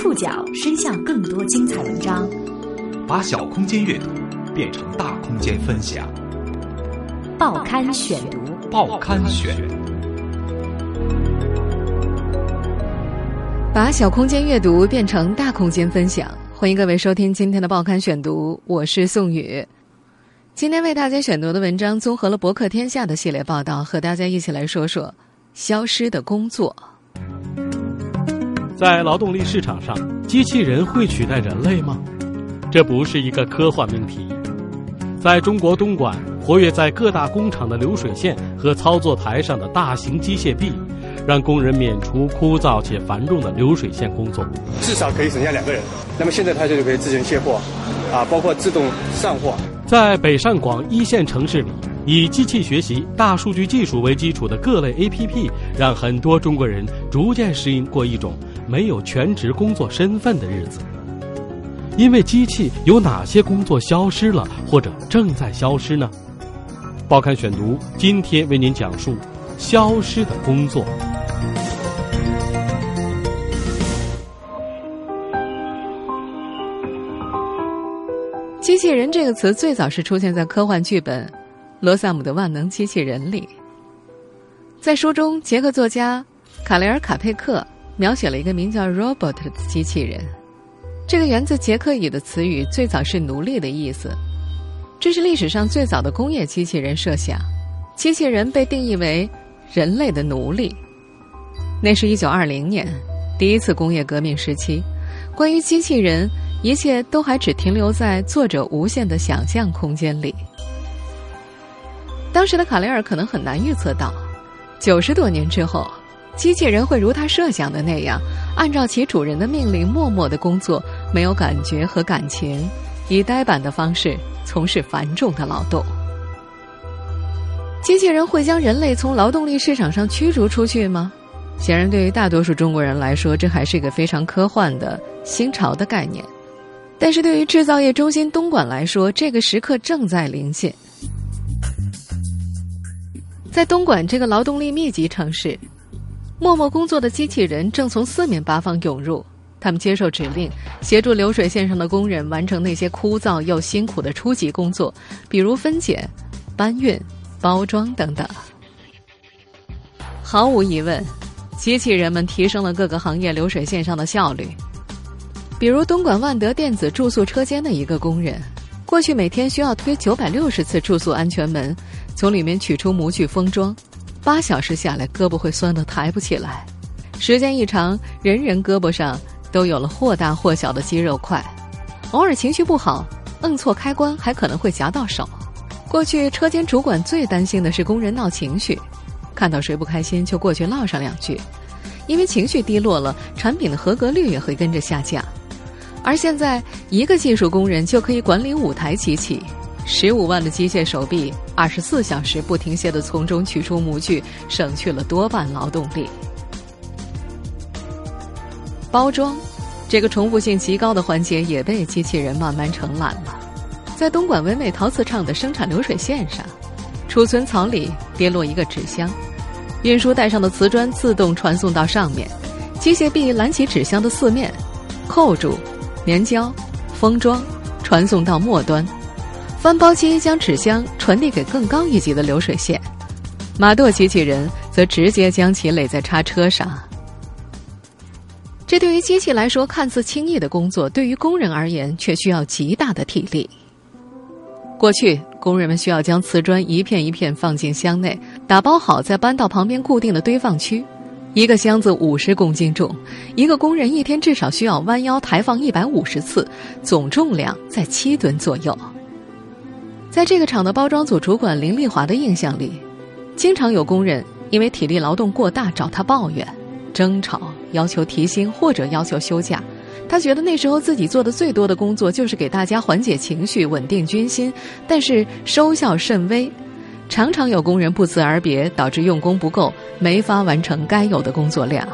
触角伸向更多精彩文章，把小空间阅读变成大空间分享。报刊选读，报刊选，把小空间阅读变成大空间分享。欢迎各位收听今天的报刊选读，我是宋宇。今天为大家选读的文章综合了《博客天下》的系列报道，和大家一起来说说消失的工作。在劳动力市场上，机器人会取代人类吗？这不是一个科幻命题。在中国东莞，活跃在各大工厂的流水线和操作台上的大型机械臂，让工人免除枯燥且繁重的流水线工作。至少可以省下两个人。那么现在它就可以自行卸货，啊，包括自动上货。在北上广一线城市里，以机器学习、大数据技术为基础的各类 APP，让很多中国人逐渐适应过一种。没有全职工作身份的日子，因为机器有哪些工作消失了或者正在消失呢？报刊选读今天为您讲述消失的工作。机器人这个词最早是出现在科幻剧本《罗萨姆的万能机器人》里，在书中，捷克作家卡雷尔·卡佩克。描写了一个名叫 “robot” 的机器人，这个源自捷克语的词语最早是奴隶的意思。这是历史上最早的工业机器人设想，机器人被定义为人类的奴隶。那是一九二零年，第一次工业革命时期。关于机器人，一切都还只停留在作者无限的想象空间里。当时的卡雷尔可能很难预测到，九十多年之后。机器人会如他设想的那样，按照其主人的命令默默的工作，没有感觉和感情，以呆板的方式从事繁重的劳动。机器人会将人类从劳动力市场上驱逐出去吗？显然，对于大多数中国人来说，这还是一个非常科幻的新潮的概念。但是对于制造业中心东莞来说，这个时刻正在临近。在东莞这个劳动力密集城市。默默工作的机器人正从四面八方涌入，他们接受指令，协助流水线上的工人完成那些枯燥又辛苦的初级工作，比如分拣、搬运、包装等等。毫无疑问，机器人们提升了各个行业流水线上的效率。比如东莞万德电子住宿车间的一个工人，过去每天需要推九百六十次住宿安全门，从里面取出模具封装。八小时下来，胳膊会酸得抬不起来。时间一长，人人胳膊上都有了或大或小的肌肉块。偶尔情绪不好，摁错开关还可能会夹到手。过去车间主管最担心的是工人闹情绪，看到谁不开心就过去唠上两句，因为情绪低落了，产品的合格率也会跟着下降。而现在，一个技术工人就可以管理五台机器。十五万的机械手臂，二十四小时不停歇的从中取出模具，省去了多半劳动力。包装，这个重复性极高的环节也被机器人慢慢承揽了。在东莞唯美陶瓷厂的生产流水线上，储存槽里跌落一个纸箱，运输带上的瓷砖自动传送到上面，机械臂揽起纸箱的四面，扣住，粘胶，封装，传送到末端。翻包机将纸箱传递给更高一级的流水线，马舵机器人则直接将其垒在叉车上。这对于机器来说看似轻易的工作，对于工人而言却需要极大的体力。过去，工人们需要将瓷砖一片一片放进箱内，打包好再搬到旁边固定的堆放区。一个箱子五十公斤重，一个工人一天至少需要弯腰抬放一百五十次，总重量在七吨左右。在这个厂的包装组主管林丽华的印象里，经常有工人因为体力劳动过大找他抱怨、争吵，要求提薪或者要求休假。他觉得那时候自己做的最多的工作就是给大家缓解情绪、稳定军心，但是收效甚微，常常有工人不辞而别，导致用工不够，没法完成该有的工作量。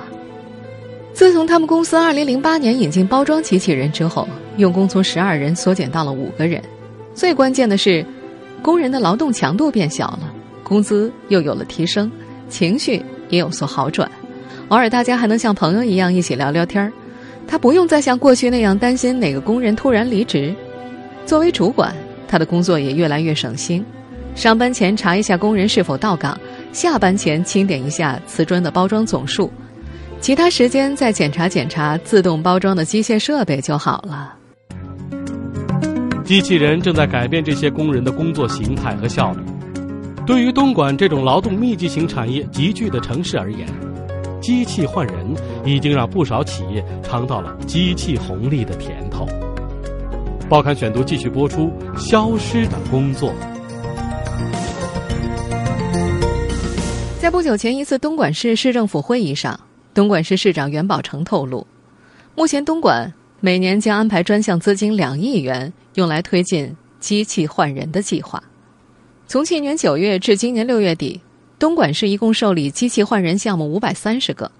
自从他们公司2008年引进包装机器人之后，用工从十二人缩减到了五个人。最关键的是，工人的劳动强度变小了，工资又有了提升，情绪也有所好转。偶尔大家还能像朋友一样一起聊聊天儿。他不用再像过去那样担心哪个工人突然离职。作为主管，他的工作也越来越省心。上班前查一下工人是否到岗，下班前清点一下瓷砖的包装总数，其他时间再检查检查自动包装的机械设备就好了。机器人正在改变这些工人的工作形态和效率。对于东莞这种劳动密集型产业集聚的城市而言，机器换人已经让不少企业尝到了机器红利的甜头。报刊选读继续播出：消失的工作。在不久前一次东莞市市政府会议上，东莞市市长袁宝成透露，目前东莞每年将安排专项资金两亿元，用来推进机器换人的计划。从去年九月至今年六月底，东莞市一共受理机器换人项目五百三十个，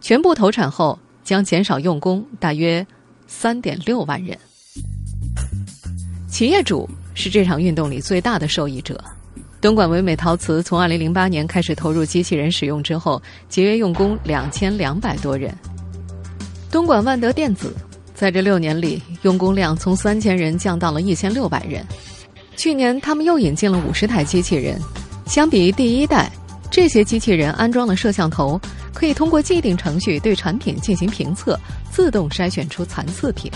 全部投产后将减少用工大约三点六万人。企业主是这场运动里最大的受益者。东莞唯美陶瓷从二零零八年开始投入机器人使用之后，节约用工两千两百多人。东莞万德电子在这六年里，用工量从三千人降到了一千六百人。去年他们又引进了五十台机器人，相比于第一代，这些机器人安装了摄像头，可以通过既定程序对产品进行评测，自动筛选出残次品。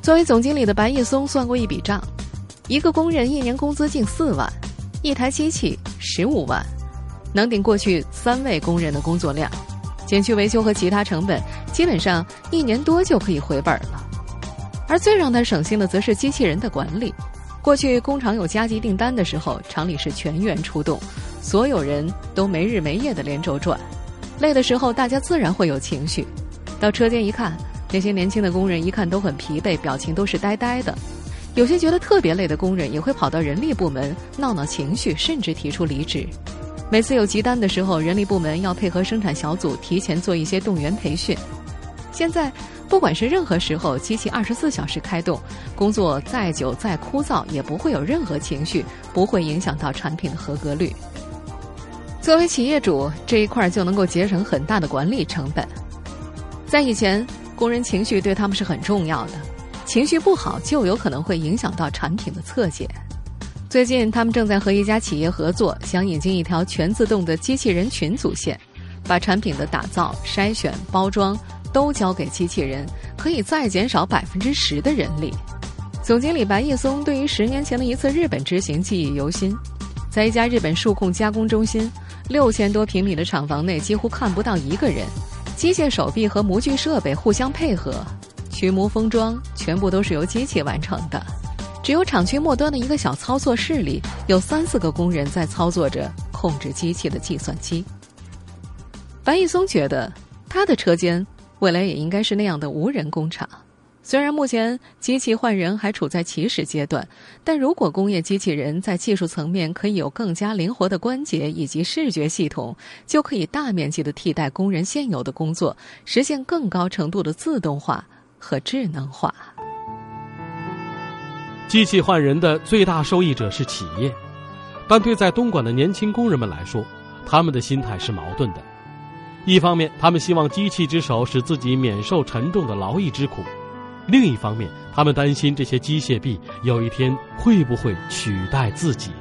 作为总经理的白毅松算过一笔账。一个工人一年工资近四万，一台机器十五万，能顶过去三位工人的工作量，减去维修和其他成本，基本上一年多就可以回本了。而最让他省心的，则是机器人的管理。过去工厂有加急订单的时候，厂里是全员出动，所有人都没日没夜的连轴转，累的时候大家自然会有情绪。到车间一看，那些年轻的工人一看都很疲惫，表情都是呆呆的。有些觉得特别累的工人也会跑到人力部门闹闹情绪，甚至提出离职。每次有急单的时候，人力部门要配合生产小组提前做一些动员培训。现在，不管是任何时候，机器二十四小时开动，工作再久再枯燥也不会有任何情绪，不会影响到产品的合格率。作为企业主，这一块就能够节省很大的管理成本。在以前，工人情绪对他们是很重要的。情绪不好就有可能会影响到产品的侧检。最近，他们正在和一家企业合作，想引进一条全自动的机器人群组线，把产品的打造、筛选、包装都交给机器人，可以再减少百分之十的人力。总经理白毅松对于十年前的一次日本之行记忆犹新，在一家日本数控加工中心，六千多平米的厂房内几乎看不到一个人，机械手臂和模具设备互相配合。取模封装全部都是由机器完成的，只有厂区末端的一个小操作室里有三四个工人在操作着控制机器的计算机。白毅松觉得，他的车间未来也应该是那样的无人工厂。虽然目前机器换人还处在起始阶段，但如果工业机器人在技术层面可以有更加灵活的关节以及视觉系统，就可以大面积的替代工人现有的工作，实现更高程度的自动化。和智能化，机器换人的最大受益者是企业，但对在东莞的年轻工人们来说，他们的心态是矛盾的。一方面，他们希望机器之手使自己免受沉重的劳役之苦；另一方面，他们担心这些机械臂有一天会不会取代自己。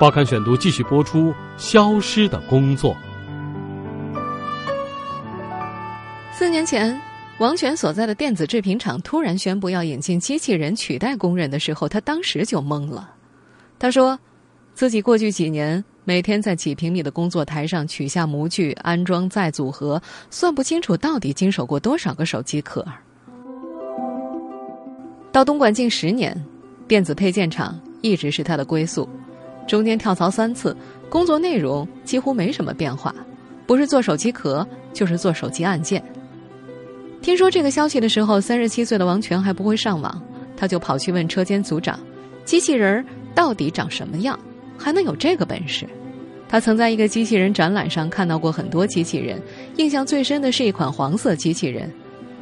报刊选读继续播出：消失的工作。四年前。王权所在的电子制品厂突然宣布要引进机器人取代工人的时候，他当时就懵了。他说，自己过去几年每天在几平米的工作台上取下模具、安装再组合，算不清楚到底经手过多少个手机壳。到东莞近十年，电子配件厂一直是他的归宿，中间跳槽三次，工作内容几乎没什么变化，不是做手机壳，就是做手机按键。听说这个消息的时候，三十七岁的王权还不会上网，他就跑去问车间组长：“机器人到底长什么样？还能有这个本事？”他曾在一个机器人展览上看到过很多机器人，印象最深的是一款黄色机器人，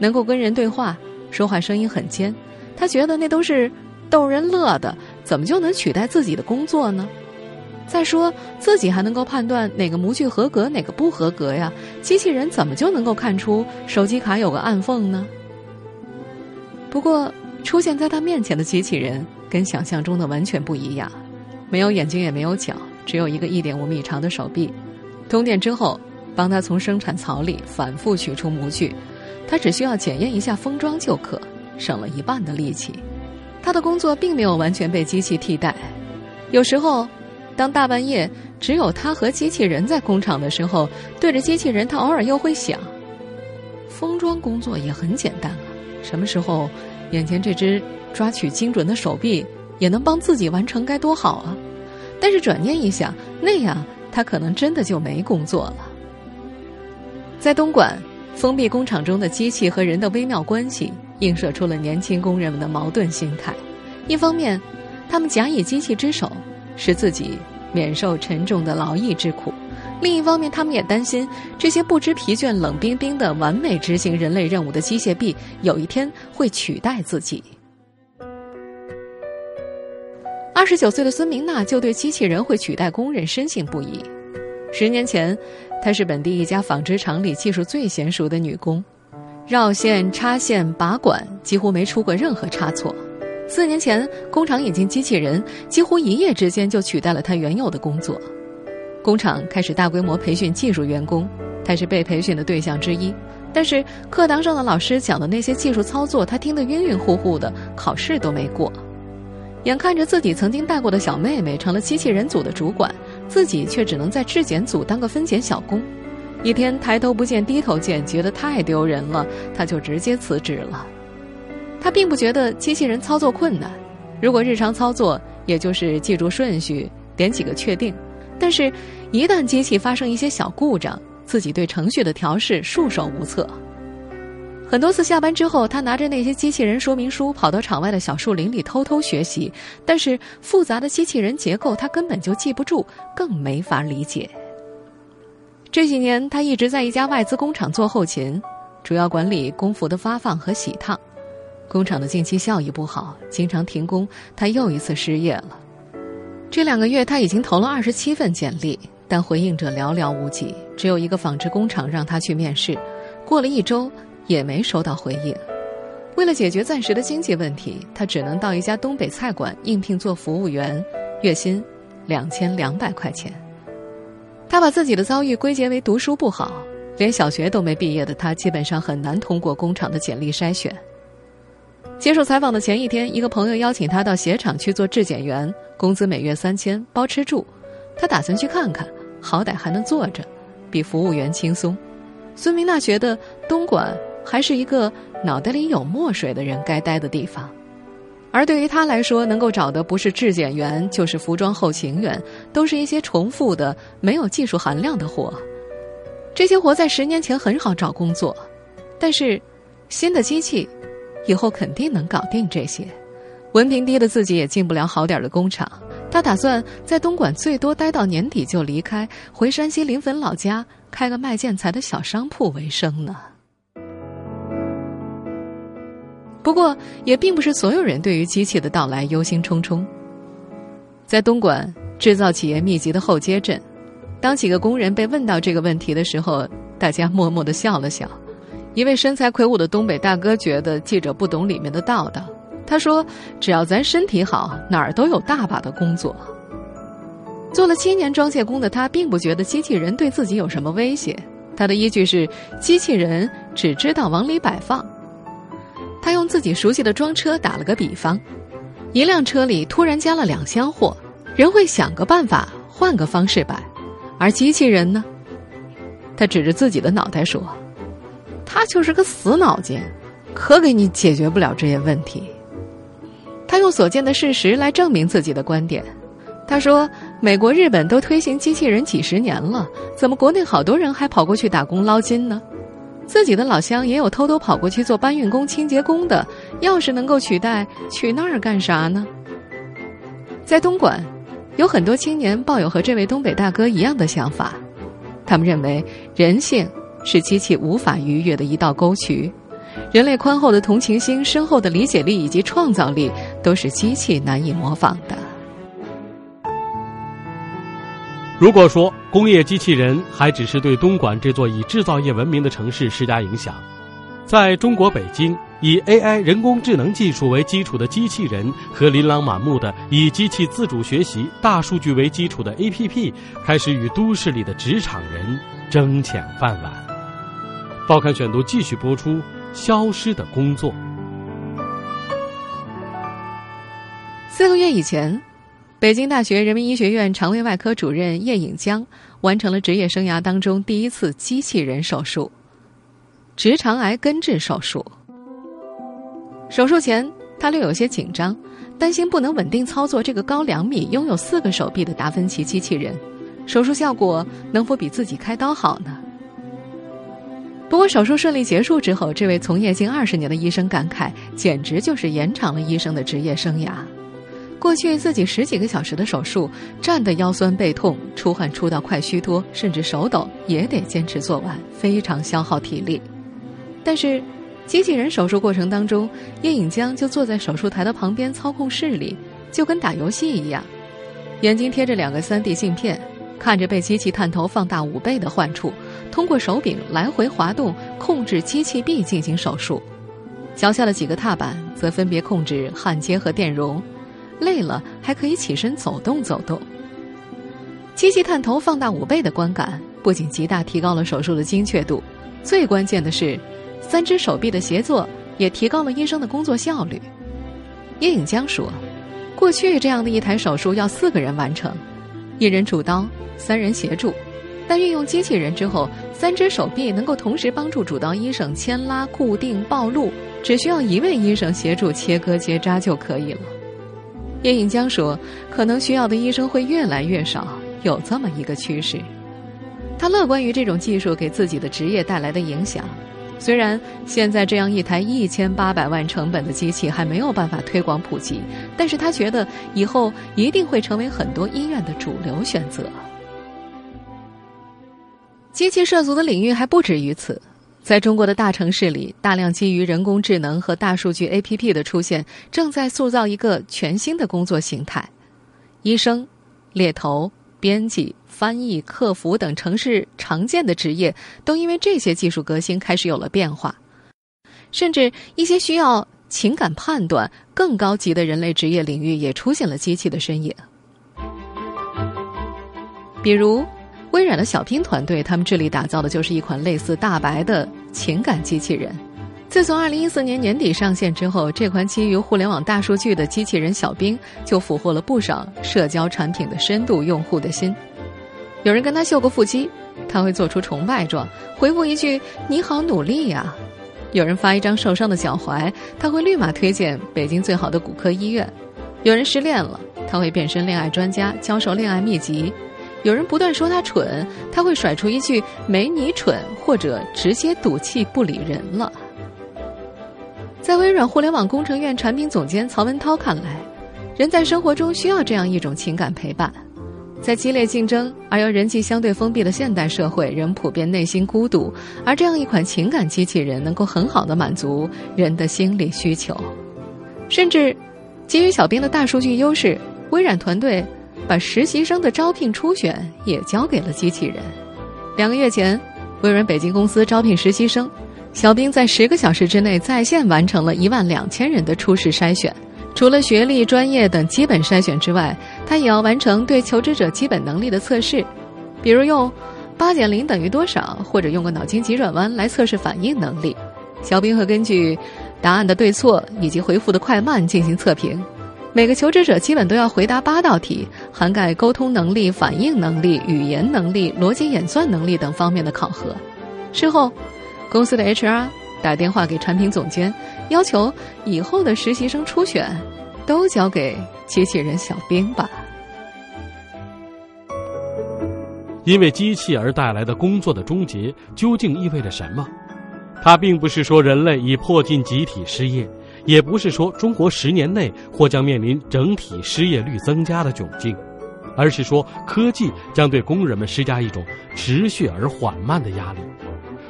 能够跟人对话，说话声音很尖。他觉得那都是逗人乐的，怎么就能取代自己的工作呢？再说自己还能够判断哪个模具合格，哪个不合格呀？机器人怎么就能够看出手机卡有个暗缝呢？不过，出现在他面前的机器人跟想象中的完全不一样，没有眼睛也没有脚，只有一个一点五米长的手臂。通电之后，帮他从生产槽里反复取出模具，他只需要检验一下封装就可，省了一半的力气。他的工作并没有完全被机器替代，有时候，当大半夜只有他和机器人在工厂的时候，对着机器人，他偶尔又会想：封装工作也很简单啊。什么时候，眼前这只抓取精准的手臂也能帮自己完成，该多好啊！但是转念一想，那样他可能真的就没工作了。在东莞封闭工厂中的机器和人的微妙关系，映射出了年轻工人们的矛盾心态：一方面，他们假以机器之手，使自己免受沉重的劳役之苦。另一方面，他们也担心这些不知疲倦、冷冰冰的完美执行人类任务的机械臂，有一天会取代自己。二十九岁的孙明娜就对机器人会取代工人深信不疑。十年前，她是本地一家纺织厂里技术最娴熟的女工，绕线、插线、拔管几乎没出过任何差错。四年前，工厂引进机器人，几乎一夜之间就取代了他原有的工作。工厂开始大规模培训技术员工，他是被培训的对象之一。但是课堂上的老师讲的那些技术操作，他听得晕晕乎乎的，考试都没过。眼看着自己曾经带过的小妹妹成了机器人组的主管，自己却只能在质检组当个分拣小工，一天抬头不见低头见，觉得太丢人了，他就直接辞职了。他并不觉得机器人操作困难，如果日常操作，也就是记住顺序，点几个确定。但是，一旦机器发生一些小故障，自己对程序的调试束手无策。很多次下班之后，他拿着那些机器人说明书，跑到厂外的小树林里偷偷学习。但是复杂的机器人结构，他根本就记不住，更没法理解。这几年，他一直在一家外资工厂做后勤，主要管理工服的发放和洗烫。工厂的近期效益不好，经常停工，他又一次失业了。这两个月，他已经投了二十七份简历，但回应者寥寥无几。只有一个纺织工厂让他去面试，过了一周也没收到回应。为了解决暂时的经济问题，他只能到一家东北菜馆应聘做服务员，月薪两千两百块钱。他把自己的遭遇归结为读书不好，连小学都没毕业的他，基本上很难通过工厂的简历筛选。接受采访的前一天，一个朋友邀请他到鞋厂去做质检员，工资每月三千，包吃住。他打算去看看，好歹还能坐着，比服务员轻松。孙明娜觉得东莞还是一个脑袋里有墨水的人该待的地方，而对于他来说，能够找的不是质检员，就是服装后勤员，都是一些重复的、没有技术含量的活。这些活在十年前很好找工作，但是新的机器。以后肯定能搞定这些，文凭低的自己也进不了好点的工厂。他打算在东莞最多待到年底就离开，回山西临汾老家开个卖建材的小商铺为生呢。不过，也并不是所有人对于机器的到来忧心忡忡。在东莞制造企业密集的后街镇，当几个工人被问到这个问题的时候，大家默默的笑了笑。一位身材魁梧的东北大哥觉得记者不懂里面的道道。他说：“只要咱身体好，哪儿都有大把的工作。”做了七年装卸工的他，并不觉得机器人对自己有什么威胁。他的依据是，机器人只知道往里摆放。他用自己熟悉的装车打了个比方：一辆车里突然加了两箱货，人会想个办法，换个方式摆；而机器人呢？他指着自己的脑袋说。他就是个死脑筋，可给你解决不了这些问题。他用所见的事实来证明自己的观点。他说：“美国、日本都推行机器人几十年了，怎么国内好多人还跑过去打工捞金呢？自己的老乡也有偷偷跑过去做搬运工、清洁工的。要是能够取代，去那儿干啥呢？”在东莞，有很多青年抱有和这位东北大哥一样的想法，他们认为人性。是机器无法逾越的一道沟渠，人类宽厚的同情心、深厚的理解力以及创造力，都是机器难以模仿的。如果说工业机器人还只是对东莞这座以制造业闻名的城市施加影响，在中国北京，以 AI 人工智能技术为基础的机器人和琳琅满目的以机器自主学习、大数据为基础的 APP，开始与都市里的职场人争抢饭碗。报刊选读继续播出：消失的工作。四个月以前。北京大学人民医学院肠胃外科主任叶颖江完成了职业生涯当中第一次机器人手术——直肠癌根治手术。手术前，他略有些紧张，担心不能稳定操作这个高两米、拥有四个手臂的达芬奇机器人，手术效果能否比自己开刀好呢？不过，手术顺利结束之后，这位从业近二十年的医生感慨，简直就是延长了医生的职业生涯。过去自己十几个小时的手术，站得腰酸背痛，出汗出到快虚脱，甚至手抖，也得坚持做完，非常消耗体力。但是，机器人手术过程当中，叶颖江就坐在手术台的旁边操控室里，就跟打游戏一样，眼睛贴着两个 3D 镜片，看着被机器探头放大五倍的患处，通过手柄来回滑动控制机器臂进行手术，脚下的几个踏板则分别控制焊接和电容。累了还可以起身走动走动。机器探头放大五倍的观感，不仅极大提高了手术的精确度，最关键的是，三只手臂的协作也提高了医生的工作效率。叶颖江说：“过去这样的一台手术要四个人完成，一人主刀，三人协助，但运用机器人之后，三只手臂能够同时帮助主刀医生牵拉、固定、暴露，只需要一位医生协助切割结扎就可以了。”叶颖江说：“可能需要的医生会越来越少，有这么一个趋势。他乐观于这种技术给自己的职业带来的影响。虽然现在这样一台一千八百万成本的机器还没有办法推广普及，但是他觉得以后一定会成为很多医院的主流选择。机器涉足的领域还不止于此。”在中国的大城市里，大量基于人工智能和大数据 APP 的出现，正在塑造一个全新的工作形态。医生、猎头、编辑、翻译、客服等城市常见的职业，都因为这些技术革新开始有了变化。甚至一些需要情感判断、更高级的人类职业领域，也出现了机器的身影。比如。微软的小兵团队，他们致力打造的就是一款类似大白的情感机器人。自从2014年年底上线之后，这款基于互联网大数据的机器人小兵就俘获了不少社交产品的深度用户的心。有人跟他秀过腹肌，他会做出崇拜状，回复一句“你好努力呀”；有人发一张受伤的脚踝，他会立马推荐北京最好的骨科医院；有人失恋了，他会变身恋爱专家，教授恋爱秘籍。有人不断说他蠢，他会甩出一句“没你蠢”，或者直接赌气不理人了。在微软互联网工程院产品总监曹文涛看来，人在生活中需要这样一种情感陪伴。在激烈竞争而又人际相对封闭的现代社会，人普遍内心孤独，而这样一款情感机器人能够很好的满足人的心理需求。甚至，基于小兵的大数据优势，微软团队。把实习生的招聘初选也交给了机器人。两个月前，微软北京公司招聘实习生，小兵在十个小时之内在线完成了一万两千人的初试筛选。除了学历、专业等基本筛选之外，他也要完成对求职者基本能力的测试，比如用八减零等于多少，或者用个脑筋急转弯来测试反应能力。小兵会根据答案的对错以及回复的快慢进行测评。每个求职者基本都要回答八道题，涵盖沟通能力、反应能力、语言能力、逻辑演算能力等方面的考核。事后，公司的 HR 打电话给产品总监，要求以后的实习生初选都交给机器人小兵吧。因为机器而带来的工作的终结，究竟意味着什么？它并不是说人类已迫近集体失业。也不是说中国十年内或将面临整体失业率增加的窘境，而是说科技将对工人们施加一种持续而缓慢的压力，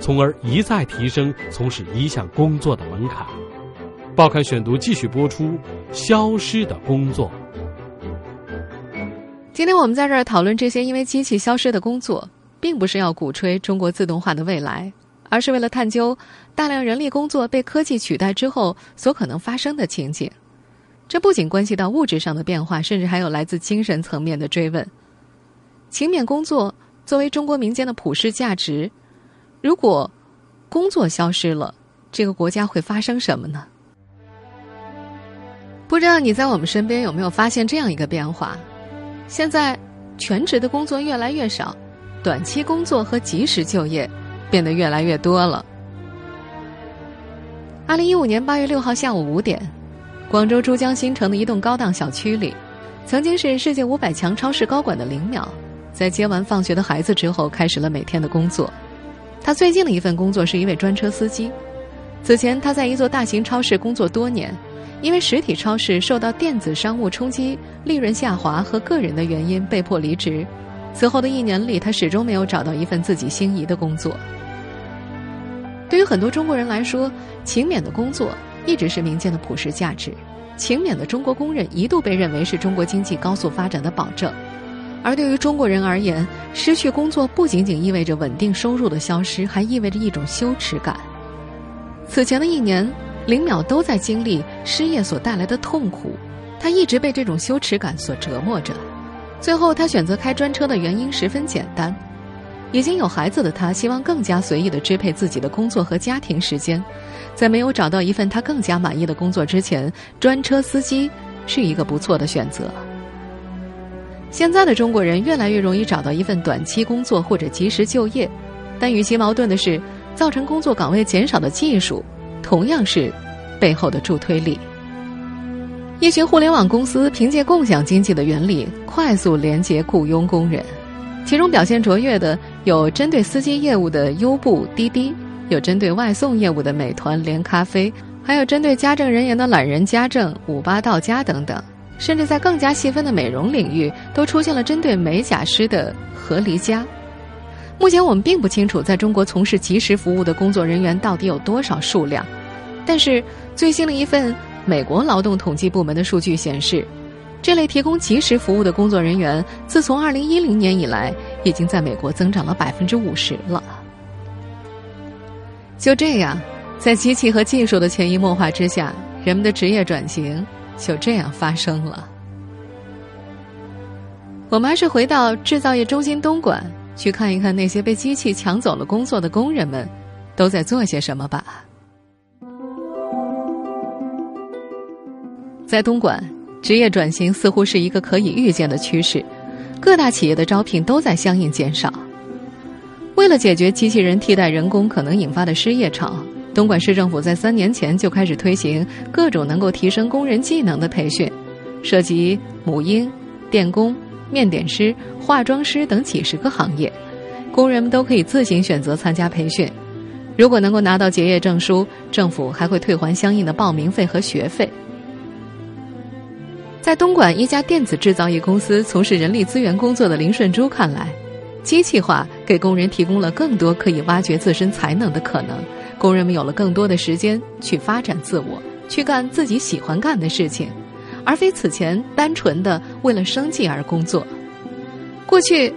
从而一再提升从事一项工作的门槛。报刊选读继续播出：消失的工作。今天我们在这儿讨论这些因为机器消失的工作，并不是要鼓吹中国自动化的未来，而是为了探究大量人力工作被科技取代之后所可能发生的情景。这不仅关系到物质上的变化，甚至还有来自精神层面的追问。勤勉工作作为中国民间的普世价值，如果工作消失了，这个国家会发生什么呢？不知道你在我们身边有没有发现这样一个变化？现在，全职的工作越来越少，短期工作和及时就业变得越来越多了。二零一五年八月六号下午五点，广州珠江新城的一栋高档小区里，曾经是世界五百强超市高管的林淼，在接完放学的孩子之后，开始了每天的工作。他最近的一份工作是一位专车司机，此前他在一座大型超市工作多年。因为实体超市受到电子商务冲击、利润下滑和个人的原因被迫离职。此后的一年里，他始终没有找到一份自己心仪的工作。对于很多中国人来说，勤勉的工作一直是民间的普世价值。勤勉的中国工人一度被认为是中国经济高速发展的保证。而对于中国人而言，失去工作不仅仅意味着稳定收入的消失，还意味着一种羞耻感。此前的一年。林淼都在经历失业所带来的痛苦，他一直被这种羞耻感所折磨着。最后，他选择开专车的原因十分简单：已经有孩子的他，希望更加随意的支配自己的工作和家庭时间。在没有找到一份他更加满意的工作之前，专车司机是一个不错的选择。现在的中国人越来越容易找到一份短期工作或者及时就业，但与其矛盾的是，造成工作岗位减少的技术。同样是背后的助推力。一群互联网公司凭借共享经济的原理，快速连接雇佣工人。其中表现卓越的有针对司机业务的优步、滴滴，有针对外送业务的美团、连咖啡，还有针对家政人员的懒人家政、五八到家等等。甚至在更加细分的美容领域，都出现了针对美甲师的和离家。目前我们并不清楚，在中国从事即时服务的工作人员到底有多少数量。但是最新的一份美国劳动统计部门的数据显示，这类提供即时服务的工作人员，自从2010年以来，已经在美国增长了百分之五十了。就这样，在机器和技术的潜移默化之下，人们的职业转型就这样发生了。我们还是回到制造业中心东莞。去看一看那些被机器抢走了工作的工人们，都在做些什么吧。在东莞，职业转型似乎是一个可以预见的趋势，各大企业的招聘都在相应减少。为了解决机器人替代人工可能引发的失业潮，东莞市政府在三年前就开始推行各种能够提升工人技能的培训，涉及母婴、电工。面点师、化妆师等几十个行业，工人们都可以自行选择参加培训。如果能够拿到结业证书，政府还会退还相应的报名费和学费。在东莞一家电子制造业公司从事人力资源工作的林顺珠看来，机器化给工人提供了更多可以挖掘自身才能的可能，工人们有了更多的时间去发展自我，去干自己喜欢干的事情。而非此前单纯的为了生计而工作。过去，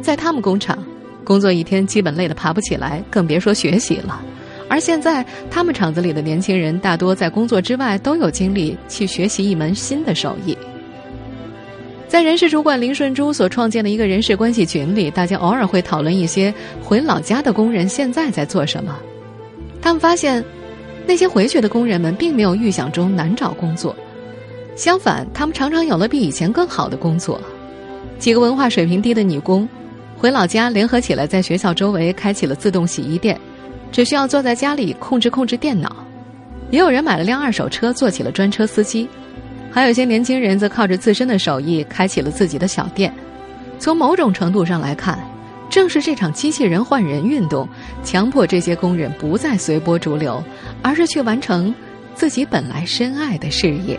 在他们工厂工作一天基本累得爬不起来，更别说学习了。而现在，他们厂子里的年轻人大多在工作之外都有精力去学习一门新的手艺。在人事主管林顺珠所创建的一个人事关系群里，大家偶尔会讨论一些回老家的工人现在在做什么。他们发现，那些回去的工人们并没有预想中难找工作。相反，他们常常有了比以前更好的工作。几个文化水平低的女工，回老家联合起来，在学校周围开启了自动洗衣店，只需要坐在家里控制控制电脑。也有人买了辆二手车，做起了专车司机。还有些年轻人则靠着自身的手艺，开启了自己的小店。从某种程度上来看，正是这场机器人换人运动，强迫这些工人不再随波逐流，而是去完成自己本来深爱的事业。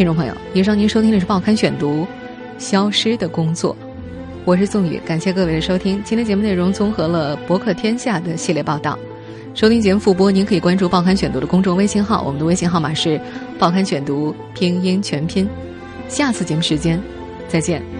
听众朋友，以上您收听的是《报刊选读》，消失的工作，我是宋宇，感谢各位的收听。今天节目内容综合了博客天下的系列报道。收听节目复播，您可以关注《报刊选读》的公众微信号，我们的微信号码是“报刊选读”拼音全拼。下次节目时间，再见。